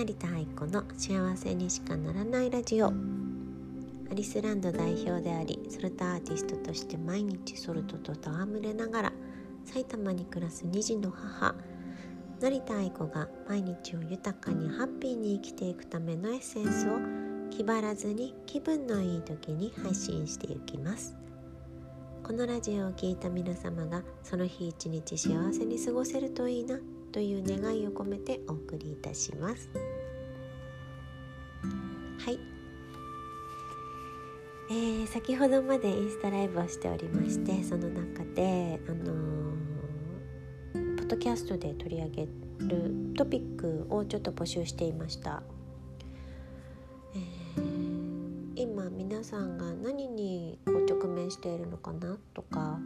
成田愛子の幸せにしかならないラジオ。アリスランド代表でありソルトアーティストとして毎日ソルトと戯れながら埼玉に暮らす2児の母成田愛子が毎日を豊かにハッピーに生きていくためのエッセンスを気張らずに気分のいい時に配信していきます。このラジオを聴いた皆様がその日一日幸せに過ごせるといいなという願いを込めてお送りいたします。えー、先ほどまでインスタライブをしておりましてその中であのー、ポッドキャストで取り上げるトピックをちょっと募集していました、えー、今皆さんが何にこう直面しているのかなとか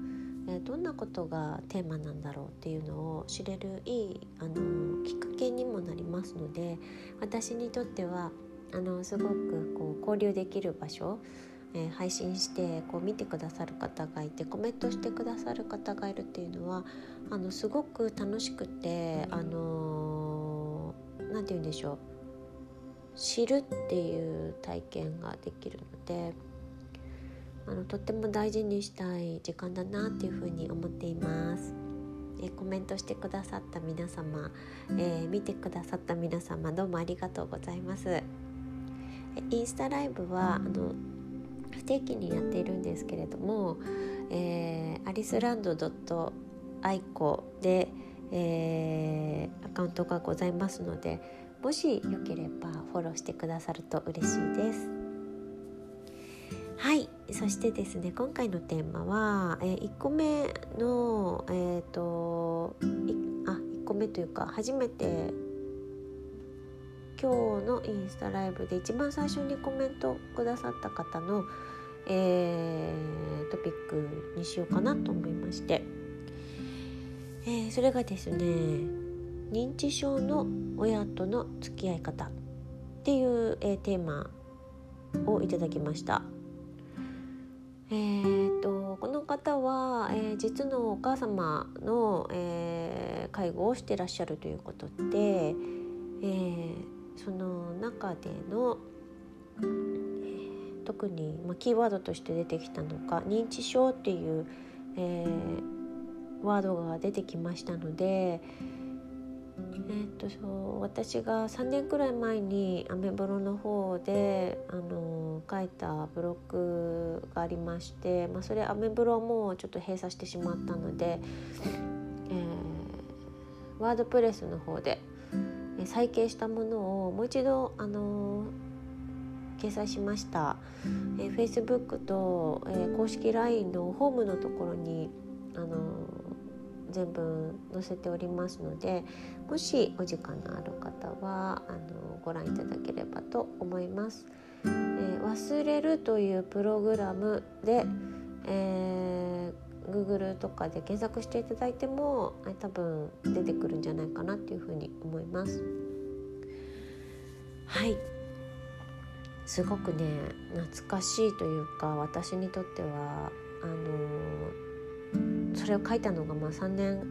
えどんなことがテーマなんだろうっていうのを知れるいいあのきっかけにもなりますので私にとってはあのすごくこう交流できる場所、えー、配信してこう見てくださる方がいてコメントしてくださる方がいるっていうのはあのすごく楽しくてあの何て言うんでしょう知るっていう体験ができるので。あのとっても大事にしたい時間だなっていうふうに思っています。えコメントしてくださった皆様、えー、見てくださった皆様どうもありがとうございます。えインスタライブはあの不定期にやっているんですけれども、えー、アリスランドドットアイコで、えー、アカウントがございますのでもしよければフォローしてくださると嬉しいです。はいそしてですね今回のテーマは、えー、1個目のえっ、ー、とあ1個目というか初めて今日のインスタライブで一番最初にコメントくださった方の、えー、トピックにしようかなと思いまして、えー、それがですね認知症の親との付き合い方っていう、えー、テーマをいただきました。えーと、この方は、えー、実のお母様の、えー、介護をしてらっしゃるということで、えー、その中での、特に、まあ、キーワードとして出てきたのか認知症っていう、えー、ワードが出てきましたので、えー、っとそう私が3年くらい前にアメブロの方であの書いたブログがありまして、まあ、それアメブロもちょっと閉鎖してしまったので、えー、ワードプレスの方で再掲したものをもう一度あの掲載しました、えー、Facebook と、えー、公式 LINE のホームのところにあの全部載せておりますのでもしお時間のある方はあのご覧いただければと思います。えー、忘れるというプログラムで、えー、Google とかで検索していただいても多分出てくるんじゃないかなっていうふうに思います。はいすごくね懐かしいというか私にとってはあのそれを書いたのがまあ3年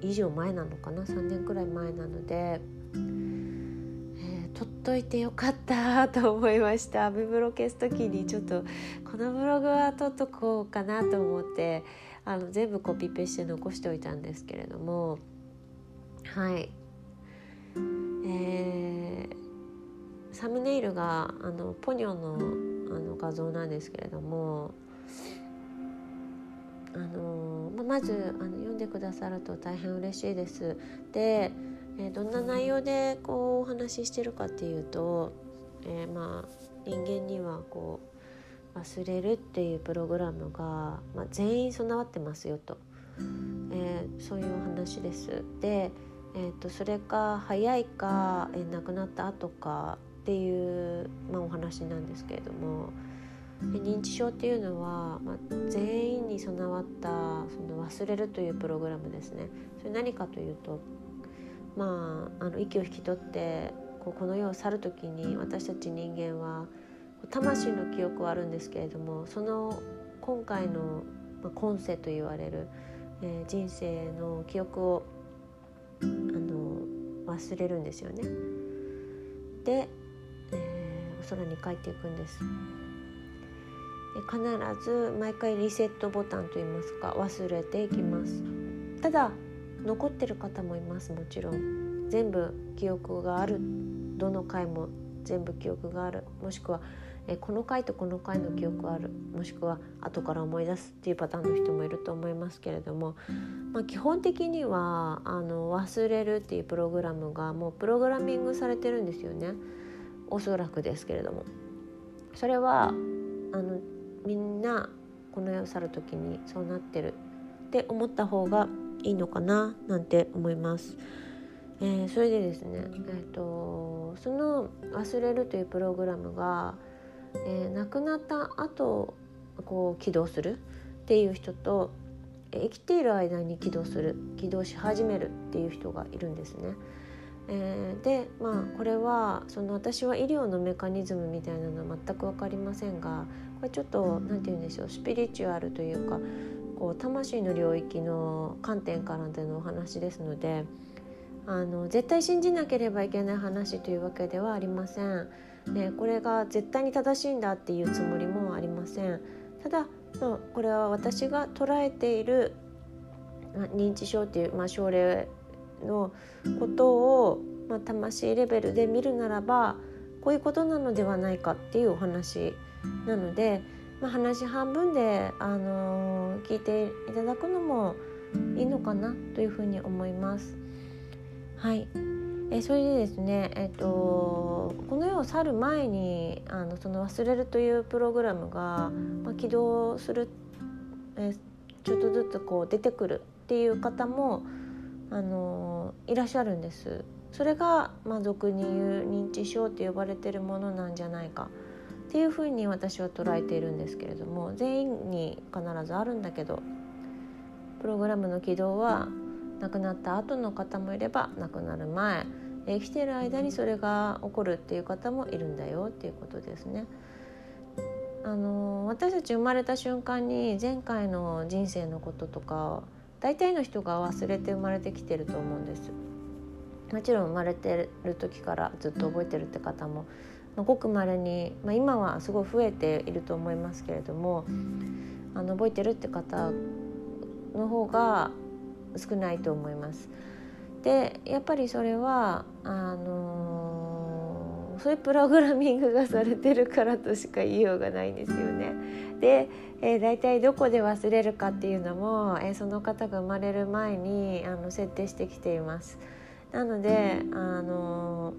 以上前なのかな？3年くらい前なので、えー、取っといてよかったと思いました。アメブロ消す時にちょっとこのブログは取っとこうかなと思ってあの全部コピペして残しておいたんですけれども。はい。えー、サムネイルがあのポニョのあの画像なんですけれどもあのままずあの読んでくださると大変嬉しいです。で、え、どんな内容でこうお話ししてるかっていうと、えー、まあ人間にはこう忘れるっていうプログラムが、まあ、全員備わってますよと、えー、そういうお話です。で、えーと、それが早いか、えー、亡くなった後かっていう、まあ、お話なんですけれども。認知症っていうのは、まあ、全員に備わったその忘れるというプログラムですね。それ何かというと、まあ、あの息を引き取ってこうこの世を去る時に私たち人間は魂の記憶はあるんですけれどもその今回の、まあ、今世と言われる、えー、人生の記憶をあの忘れるんですよね。て、えー、お空に帰っていくんです。必ず毎回リセットボタンといいますか忘れていきます。ただ残ってる方もいますもちろん。全部記憶がある。どの回も全部記憶がある。もしくはえこの回とこの回の記憶ある。もしくは後から思い出すっていうパターンの人もいると思いますけれども、まあ、基本的にはあの忘れるっていうプログラムがもうプログラミングされてるんですよね。おそらくですけれども。それはあのみんなこの世を去る時にそうなってるって思った方がいいのかななんて思います。えー、それでですね、えーと、その「忘れる」というプログラムが、えー、亡くなった後こう起動するっていう人と生きている間に起動する起動し始めるっていう人がいるんですね。えー、でまあこれはその私は医療のメカニズムみたいなのは全く分かりませんがこれちょっと何て言うんでしょうスピリチュアルというかこう魂の領域の観点からでのお話ですのであの絶対信じなければいけない話というわけではありません。ね、これが絶対に正しいんだっていうつもりもありません。ただ、まあ、これは私が捉えている、まあ、認知症っていう、まあ、症例のことを、まあ、魂レベルで見るならばこういうことなのではないかっていうお話なので、まあ、話半分で、あのー、聞いていただくのもいいのかなというふうに思います。はいえそれでですね、えっと、この世を去る前にあのその忘れるというプログラムが、まあ、起動する、えちょっとずつこう出てくるっていう方もあのいらっしゃるんです。それが、まあ、俗に言う認知症と呼ばれてるものなんじゃないか。っていうふうに私は捉えているんですけれども。全員に必ずあるんだけど。プログラムの起動は亡くなった後の方もいれば亡くなる前。生きてる間にそれが起こるっていう方もいるんだよ。っていうことですね。あの私たち生まれた瞬間に前回の人生のこととか大体の人が忘れて生まれてきてると思うんですもちろん生まれてる時からずっと覚えてるって方もごくまれに、まあ、今はすごい増えていると思いますけれどもあの覚えてるって方の方が少ないと思います。でやっぱりそれはあのー、そういうプログラミングがされてるからとしか言いようがないんですよね。で、えー、大体どこで忘れるかっていうのも、えー、その方が生まれる前にあの設定してきています。なので、あの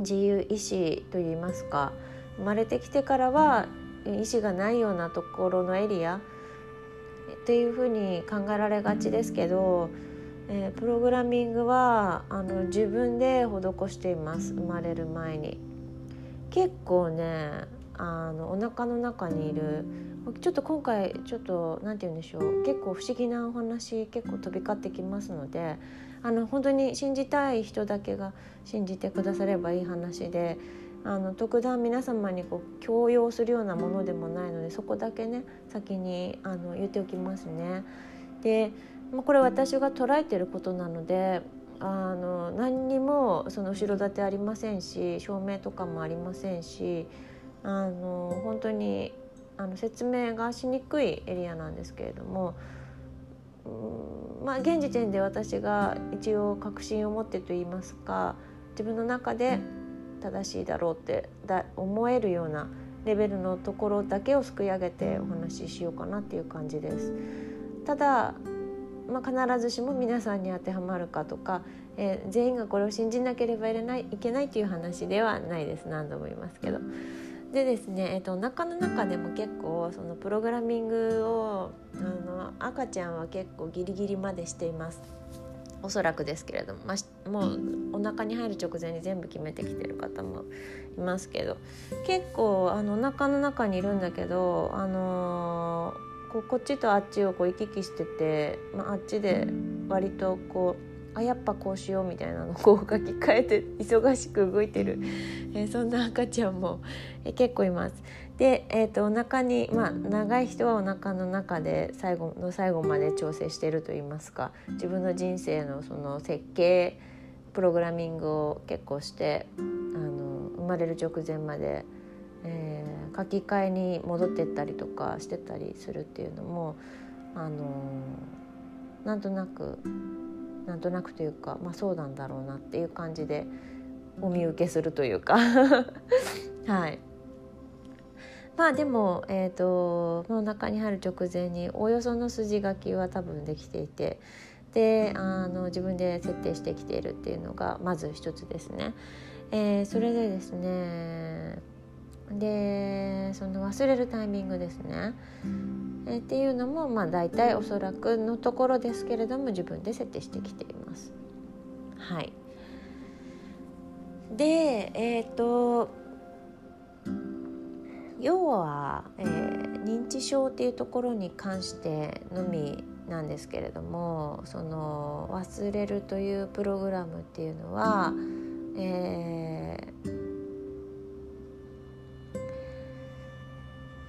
自由意志といいますか生まれてきてからは意志がないようなところのエリアっていうふうに考えられがちですけど、えー、プログラミングはあの自分で施しています生まれる前に。結構ねあのお腹の中にいるちょっと今回ちょっと何て言うんでしょう結構不思議なお話結構飛び交ってきますのであの本当に信じたい人だけが信じてくださればいい話であの特段皆様にこう強要するようなものでもないのでそこだけね先にあの言っておきますね。でこれ私が捉えてることなのであの何にもその後ろ盾ありませんし証明とかもありませんしあの本当にあの説明がしにくいエリアなんですけれども、まあ現時点で私が一応確信を持ってと言いますか自分の中で正しいだろうってだ思えるようなレベルのところだけをすくい上げてお話ししようかなっていう感じです。ただまあ、必ずしも皆さんに当てはまるかとか、えー、全員がこれを信じなければいけないいけないという話ではないです何度も言いますけど。でですね、えーと、お腹の中でも結構そのプログラミングをあの赤ちゃんは結構ギリギリまでしています。おそらくですけれども、まあ、もうお腹に入る直前に全部決めてきてる方もいますけど結構あのお腹の中にいるんだけど、あのー、ここっちとあっちをこう行き来してて、まあ、あっちで割とこうあやっぱこうしようみたいなのをこう書き換えて忙しく動いてる、えー、そんな赤ちゃんも、えー、結構います。で、えーと、お腹にまあ長い人はお腹の中で最後の最後まで調整してると言いますか自分の人生のその設計プログラミングを結構してあの生まれる直前まで、えー、書き換えに戻ってったりとかしてたりするっていうのもあのなんとなくなんとなくというか、まあ、そうなんだろうなっていう感じでお見受けするというか はいまあでも、えーと、この中に入る直前におおよその筋書きは多分できていてであの自分で設定してきているっていうのがまず一つですね。えー、それでですねでその忘れるタイミングですね、え、っていうのもまあ大体おそらくのところですけれども自分で設定してきています。はいでえっ、ー、と要は、えー、認知症っていうところに関してのみなんですけれどもその忘れるというプログラムっていうのは、えー、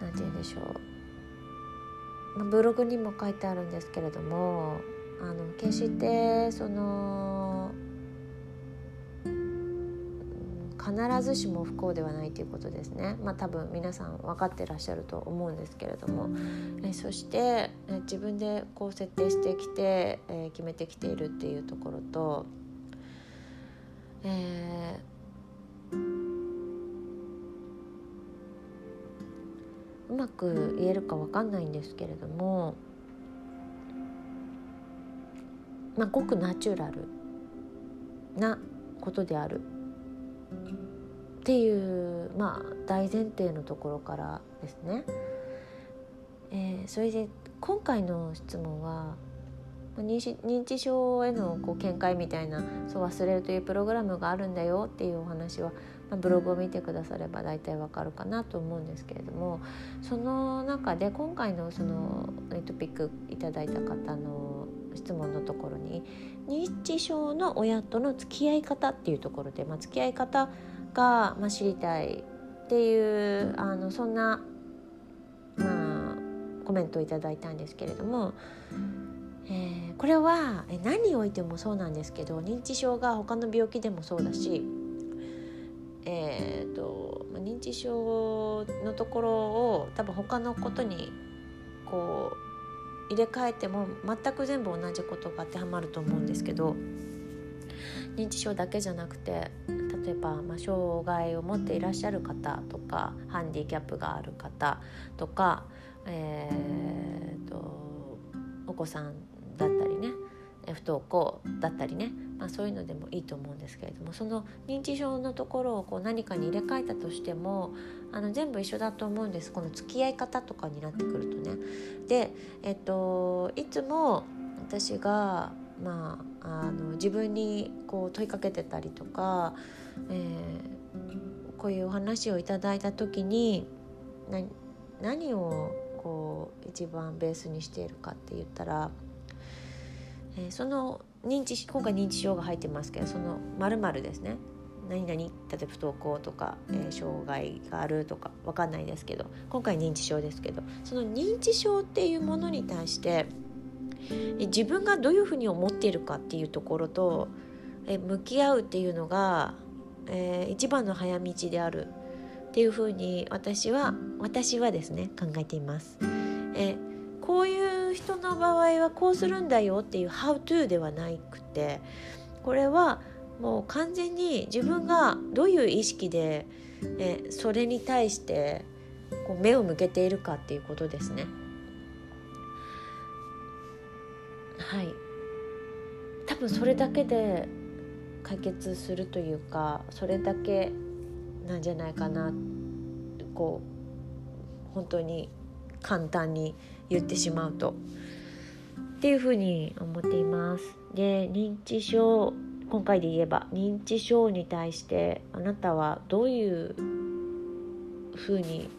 んて言うんでしょう、まあ、ブログにも書いてあるんですけれどもあの決してその必ずしも不幸ではないということですね。まあ多分皆さん分かってらっしゃると思うんですけれども、えそしてえ自分でこう設定してきて、えー、決めてきているっていうところと、えー、うまく言えるか分かんないんですけれども、まあ、ごくナチュラルなことであるっていうまあ大前提のところからですね、えー、それで今回の質問は認知症へのこう見解みたいな「そう忘れる」というプログラムがあるんだよっていうお話は、まあ、ブログを見てくだされば大体わかるかなと思うんですけれどもその中で今回のそのトピックいただいた方の質問のところに認知症の親との付き合い方っていうところで、まあ、付き合い方が、まあ、知りたいっていうあのそんな、まあ、コメントをいただいたんですけれども、えー、これは何においてもそうなんですけど認知症が他の病気でもそうだし、えーと、と認知症のところを多分他のことにこう入れ替えても全く全部同じことが当てはまると思うんですけど認知症だけじゃなくて例えば、まあ、障害を持っていらっしゃる方とかハンディキャップがある方とか、えーと、お子さんだったりね不登校だったりね、まあ、そういうのでもいいと思うんですけれどもその認知症のところをこう何かに入れ替えたとしてもあの全部一緒だと思うんですこの付き合い方とかになってくるとね。で、えっと、いつも私が、まあ、あの自分にこう問いかけてたりとか、えー、こういうお話をいただいた時に何をこう一番ベースにしているかって言ったら、えー、その認知今回認知症が入ってますけどその〇〇ですね何々例えば不登校とか、えー、障害があるとか分かんないですけど今回認知症ですけどその認知症っていうものに対して自分がどういうふうに思っているかっていうところと、えー、向き合うっていうのが、えー、一番の早道であるっていうふうに私は私はですね考えています。えこういう人の場合はこうするんだよっていう「how to」ではなくてこれはもう完全に自分がどういう意識でえそれに対してこう目を向けているかっていうことですね。はい多分それだけで解決するというかそれだけなんじゃないかなこう本当に簡単に言ってしまうとっていうふうに思っています。で認知症今回で言えば認知症に対してあなたはどういうふうに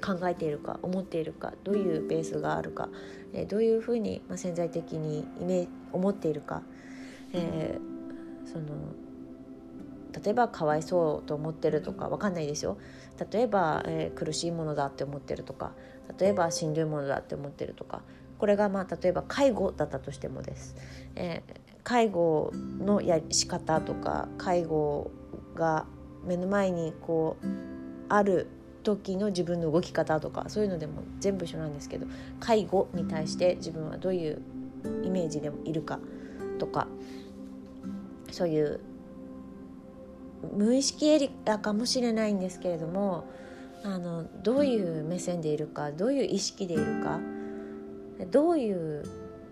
考えているか思っているかどういうベースがあるか、え、どういうふうに、ま、潜在的にイメ思っているか、えー、その例えばかわいそうと思ってるとかわかんないですよ。例えば、えー、苦しいものだって思ってるとか例えばしんどいものだって思ってるとかこれがまあ例えば介護だったとしてもです、えー、介護のや仕方とか介護が目の前にこうある時の自分の動き方とかそういうのでも全部一緒なんですけど介護に対して自分はどういうイメージでもいるかとかそういう無意識エリアかもしれないんですけれどもあのどういう目線でいるかどういう意識でいるかどういう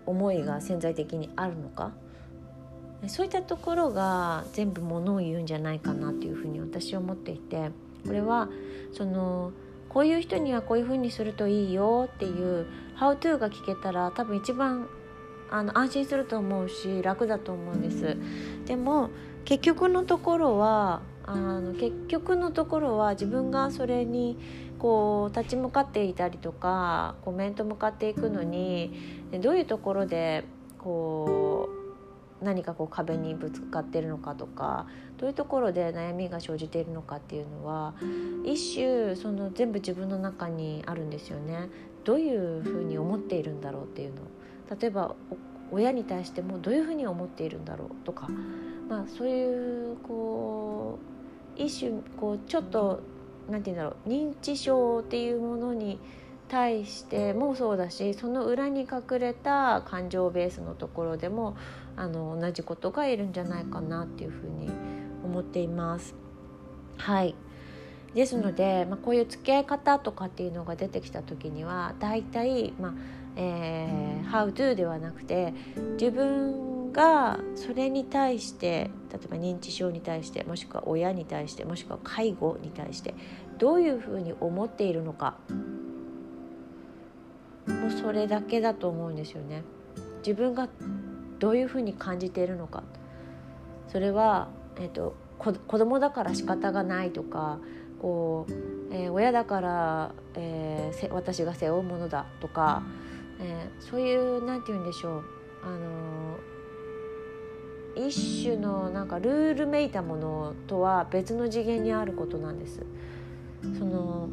思いが潜在的にあるのかそういったところが全部ものを言うんじゃないかなというふうに私は思っていてこれはそのこういう人にはこういうふうにするといいよっていう「How to」が聞けたら多分一番あの安心すると思うし楽だと思うんです。でも結局のところはあの結局のところは自分がそれにこう立ち向かっていたりとかコメント向かっていくのにどういうところでこう何かこう壁にぶつかってるのかとかどういうところで悩みが生じているのかっていうのは一種その全部自分の中にあるんですよね。どういうふうに思っているんだろうっていうの例えば親に対してもどういうふうに思っているんだろうとか、まあ、そういうこう一種こうちょっと何て言うんだろう認知症っていうものに対してもそうだしその裏に隠れた感情ベースのところでもあの同じことがいるんじゃないかなっていうふうに思っています。はいですので、まあ、こういう付き合い方とかっていうのが出てきた時には大体、まあえー、How to ではなくて自分がそれに対して例えば認知症に対してもしくは親に対してもしくは介護に対してどういうふうに思っているのかもうそれだけだと思うんですよね。自分がどういうふうに感じているのかそれは、えーと、と子供だから仕方がないとかこう、えー、親だから、えー、私が背負うものだとか、えー、そういうなんて言うんでしょうあの一種のなんかルールめいたものとは別の次元にあることなんです。その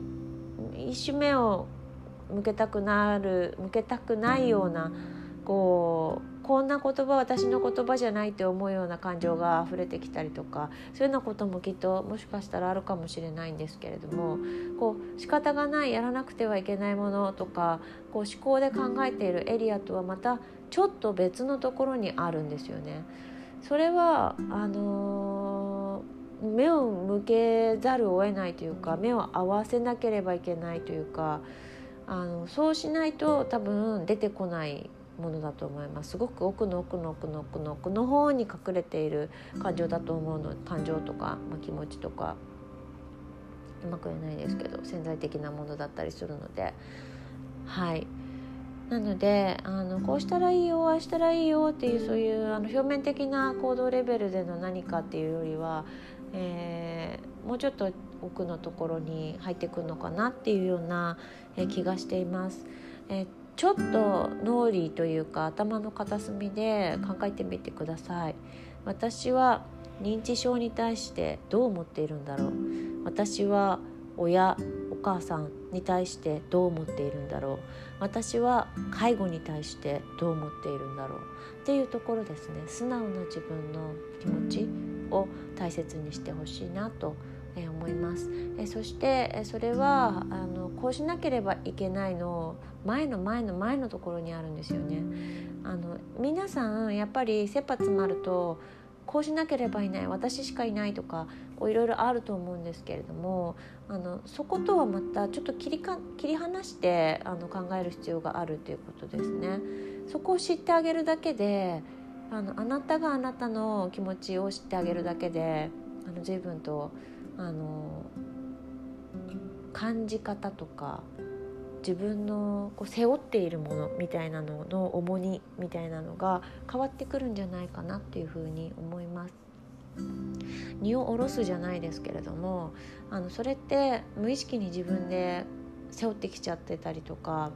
一種目を向けたくなる向けたくないようなこうこんな言葉私の言葉じゃないって思うような感情が溢れてきたりとかそういうようなこともきっともしかしたらあるかもしれないんですけれどもこう仕方がないやらなくてはいけないものとかこう思考で考えているエリアとはまたちょっと別のところにあるんですよね。それはあのー、目を向けざるを得ないというか目を合わせなければいけないというかあのそうしないと多分出てこないものだと思います。すごく奥の奥の奥の奥の奥の方に隠れている感情だと思うの。感情とか、まあ、気持ちとかうまく言えないですけど潜在的なものだったりするので。はい。なのであのこうしたらいいよああしたらいいよっていうそういうあの表面的な行動レベルでの何かっていうよりは、えー、もうちょっと奥のところに入ってくるのかなっていうような、えー、気がしています。えーちょっと脳裏というか頭の片隅で考えてみてください。私は認知症に対してどう思っているんだろう。私は親お母さんに対してどう思っているんだろう。私は介護に対してどう思っているんだろう。っていうところですね。素直な自分の気持ちを大切にしてほしいなとえ思います。えそしてえそれはあのこうしなければいけないの。前の前の前のところにあるんですよね。あの皆さんやっぱり切羽詰まるとこうしなければいない私しかいないとかいろいろあると思うんですけれどもあのそことはまたちょっと切りか切り離してあの考える必要があるということですね。そこを知ってあげるだけであのあなたがあなたの気持ちを知ってあげるだけであの随分とあの感じ方とか自分のこう背負っているものみたいなのの重荷みたいなのが変わってくるんじゃないかなっていうふうに思います。荷を下ろすじゃないですけれどもあのそれって無意識に自分で背負ってきちゃってたりとか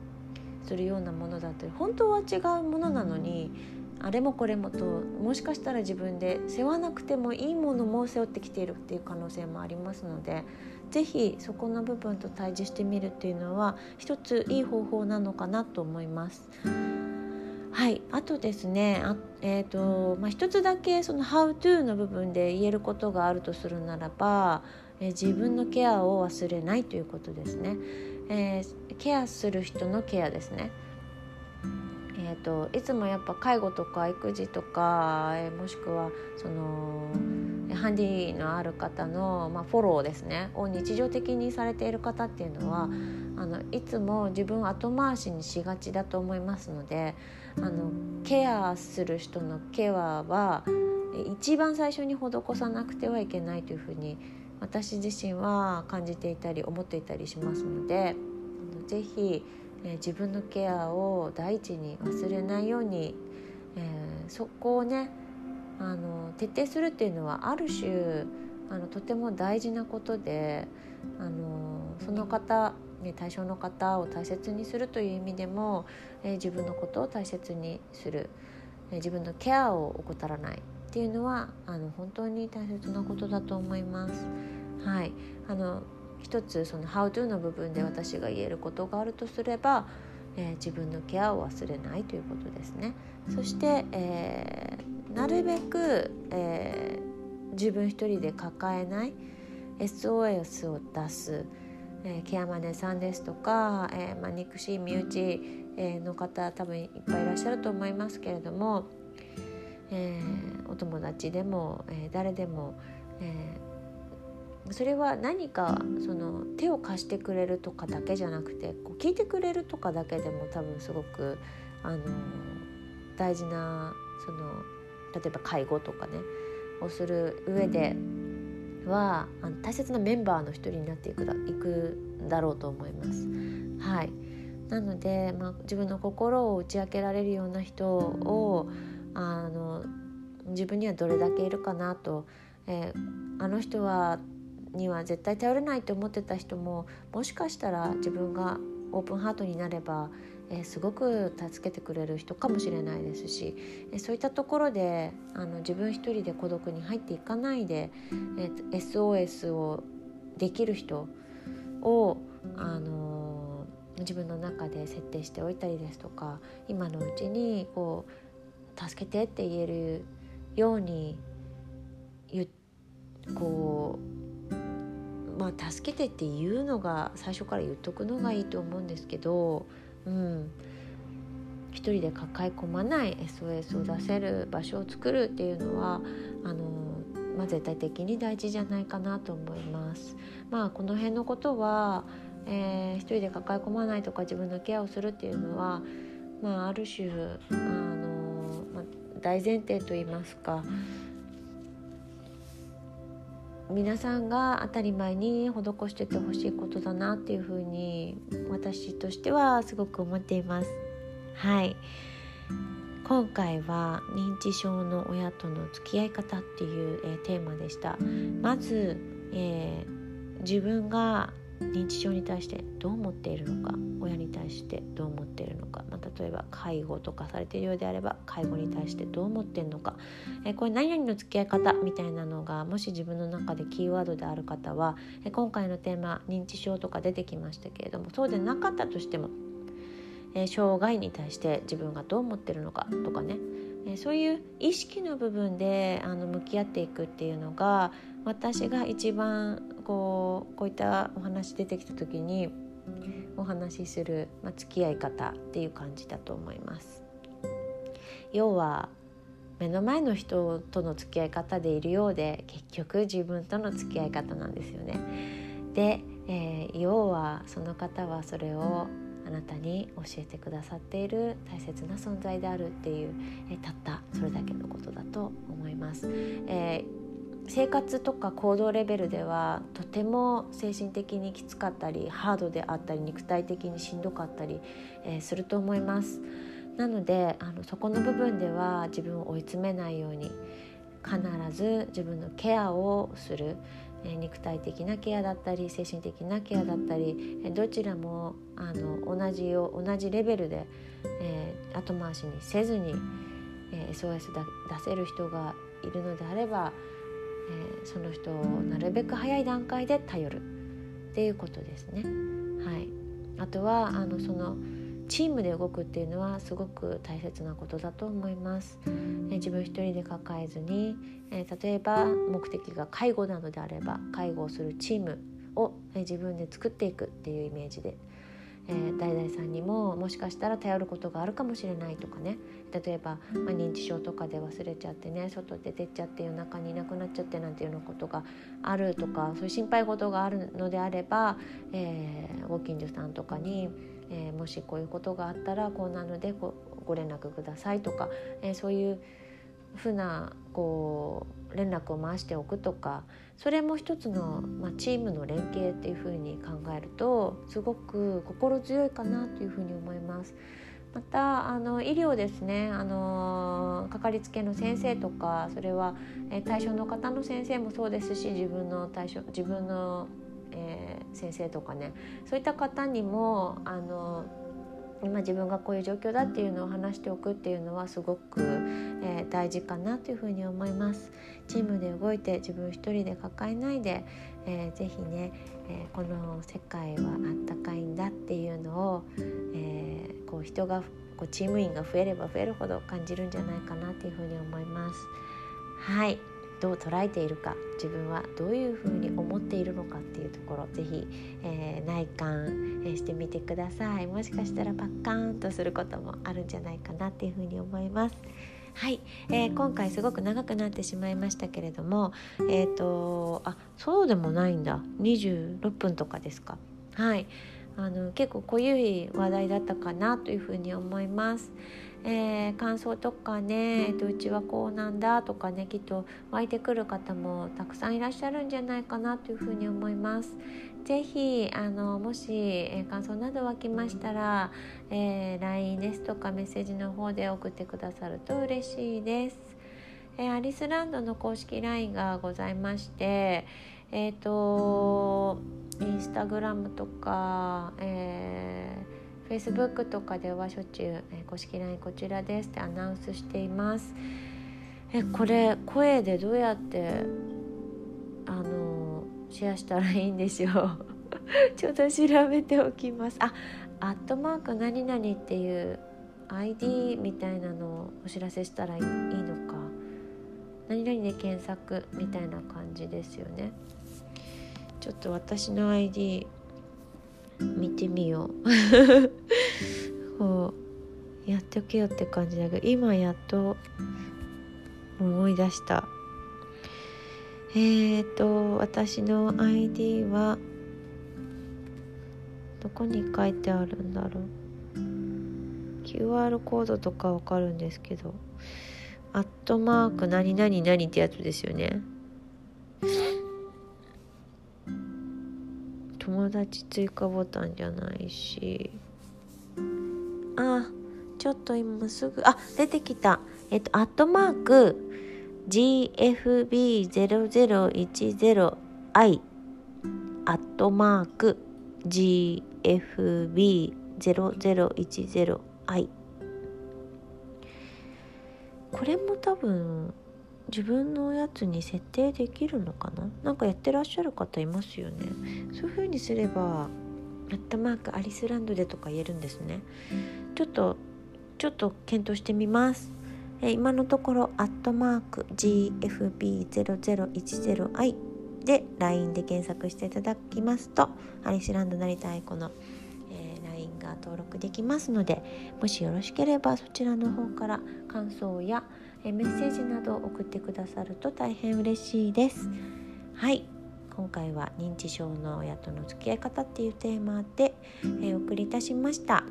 するようなものだったり本当は違うものなのにあれもこれもともしかしたら自分で背負わなくてもいいものも背負ってきているっていう可能性もありますので是非そこの部分と対峙してみるっていうのは一ついい方法なのかなと思います。はい。あとですねあ、えーとまあ、一つだけその「How to」の部分で言えることがあるとするならば、えー、自分のケアを忘れないということですね、えー、ケアする人のケアですね。えーと、いつもやっぱ介護とか育児とか、えー、もしくはそのハンディのある方の、まあ、フォローですね。を日常的にされている方っていうのはあのいつも自分を後回しにしがちだと思いますのであのケアする人のケアは一番最初に施さなくてはいけないというふうに私自身は感じていたり思っていたりしますので是非え、自分のケアを第一に忘れないように、えー、そこをねあの徹底するっていうのはある種あのとても大事なことであのその方、ね、対象の方を大切にするという意味でも、えー、自分のことを大切にする、えー、自分のケアを怠らないっていうのはあの本当に大切なことだと思います。はい、あの一つその「How to」の部分で私が言えることがあるとすれば、えー、自分のケアを忘れないということですね。そして、えー、なるべく、えー、自分一人で抱えない SOS を出す、えー、ケアマネさんですとか、えーまあ、憎しい身内、えー、の方多分いっぱいいらっしゃると思いますけれども、えー、お友達でも、えー、誰でも、えー、それは何かその手を貸してくれるとかだけじゃなくてこう聞いてくれるとかだけでも多分すごくあの大事なその例えば介護とかねをする上ではあの大切なメンバーの一人になっていくだいくだろうと思います。はいなので、まあ、自分の心を打ち明けられるような人をあの自分にはどれだけいるかなと、えー、あの人はには絶対頼れないと思ってた人ももしかしたら自分がオープンハートになれば、え、すごく助けてくれる人かもしれないですし、え、そういったところであの自分一人で孤独に入っていかないで、えー、SOS をできる人を、あの自分の中で設定しておいたりですとか今のうちにこう助けてって言えるようにこうまあ助けてって言うのが最初から言っとくのがいいと思うんですけど、うん、一人で抱え込まない SOS を出せる場所を作るっていうのはあの、まあ、絶対的に大事じゃないかなと思います。まあ、この辺のことは、えー、一人で抱え込まないとか自分のケアをするっていうのは、まあ、ある種あの、まあ、大前提といいますか。皆さんが当たり前に施しててほしいことだなっていうふうに私としてはすごく思っています。はい今回は認知症の親との付き合い方っていう、えー、テーマでしたまず、えー、自分が認知症に対してどう思っているのか親に対してどう思っているのか、まあ、例えば介護とかされているようであれば介護に対してどう思っているのか、えこれ何々の付き合い方みたいなのがもし自分の中でキーワードである方は、え今回のテーマ認知症とか出てきましたけれどもそうでなかったとしても、え障害に対して自分がどう思っているのかとかねそういう意識の部分であの向き合っていくっていうのが私が一番こうこういったお話出てきた時にお話しする、まあ、付き合い方っていう感じだと思います。要は目の前の人との付き合い方でいるようで結局自分との付き合い方なんですよね。で、えー、要はその方はそれをあなたに教えてくださっている大切な存在であるっていう、えたったそれだけのことだと思います。えー生活とか行動レベルではとても精神的にきつかったりハードであったり肉体的にしんどかったり、えー、すると思います。なのであのそこの部分では自分を追い詰めないように必ず自分のケアをする、え肉体的なケアだったり精神的なケアだったり、えどちらもあの同じを同じレベルで、えー、後回しにせずに、え SOS だ出せる人がいるのであれば、えその人をなるべく早い段階で頼るっていうことですね。はい、あとはあのそのチームで動くっていうのはすごく大切なことだと思います。え自分一人で抱えずに、え例えば目的が介護なのであれば介護をするチームを、え自分で作っていくっていうイメージでえー、誰々さんにももしかしたら頼ることがあるかもしれないとかね。例えば、まあ、認知症とかで忘れちゃってね外で出ちゃって夜中にいなくなっちゃってなんていうようなことがあるとかそういう心配事があるのであれば、えー、ご近所さんとかに、えー、もしこういうことがあったらこうなのでご連絡くださいとか、え、そういうふうなこう連絡を回しておくとかそれも一つの、まあ、チームの連携っていうふうに考えるとすごく心強いかなというふうに思います。またあの医療ですねあのかかりつけの先生とかそれは、え対象の方の先生もそうですし自分の対象自分の、えー、先生とかねそういった方にもあの今自分がこういう状況だっていうのを話しておくっていうのはすごく、えー、大事かなというふうに思います。チームで動いて自分一人で抱えないで、えー、ぜひね、えー、この世界はあったかいんだっていうのを、えー、こう人がこうチーム員が増えれば増えるほど感じるんじゃないかなというふうに思います。はい。どう捉えているか自分はどういうふうに思っているのかっていうところぜひ、えー、内観、えしてみてください。もしかしたらパッカーンとすることもあるんじゃないかなっていうふうに思いますはい、えー、今回すごく長くなってしまいましたけれどもえっ、ー、とあそうでもないんだ26分とかですかはいあの結構濃ゆい話題だったかなというふうに思います。えー、感想とかね、えっと、うちはこうなんだとかねきっと湧いてくる方もたくさんいらっしゃるんじゃないかなというふうに思います。ぜひあのもし、え、感想など湧きましたら、えー、LINE ですとかメッセージの方で送ってくださると嬉しいです。えー、アリスランドの公式 LINE がございましてえっ、ー、とインスタグラムとか、えー Facebook とかではしょっちゅう、え公式 LINE こちらですってアナウンスしていますえこれ声でどうやってあのシェアしたらいいんでしょうちょっと調べておきます。あアットマーク何々っていう ID みたいなのをお知らせしたらいいのか。何々で検索みたいな感じですよね。ちょっと私の ID 見てみよう。こうやっておけよって感じだけど今やっと思い出したえっ、ー、と私の ID はどこに書いてあるんだろう。QR コードとかわかるんですけどアットマーク何々何ってやつですよね。友達追加ボタンじゃないし。あちょっと今すぐあ出てきた。えっとアットマーク GFB0010i アットマーク GFB0010i これも多分自分のやつに設定できるのかな？なんかやってらっしゃる方いますよね。そういう風にすればアットマークアリスランドでとか言えるんですね。ちょっとちょっと検討してみます。え今のところアットマーク GFB0010i で LINE で検索していただきますとアリスランドなりたいこの、えー、LINE が登録できますのでもしよろしければそちらの方から感想やえメッセージなどを送ってくださると大変嬉しいです。はい。今回は認知症の親との付き合い方っていうテーマで、えお送りいたしました。は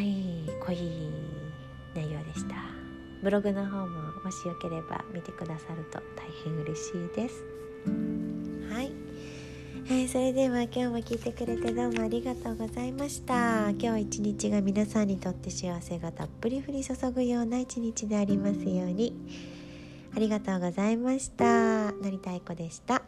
い。濃い内容でした。ブログの方ももしよければ見てくださると大変嬉しいです。はい。えー、それでは今日も聞いてくれてどうもありがとうございました。今日一日が皆さんにとって幸せがたっぷり降り注ぐような一日でありますように。ありがとうございました。成田愛子でした。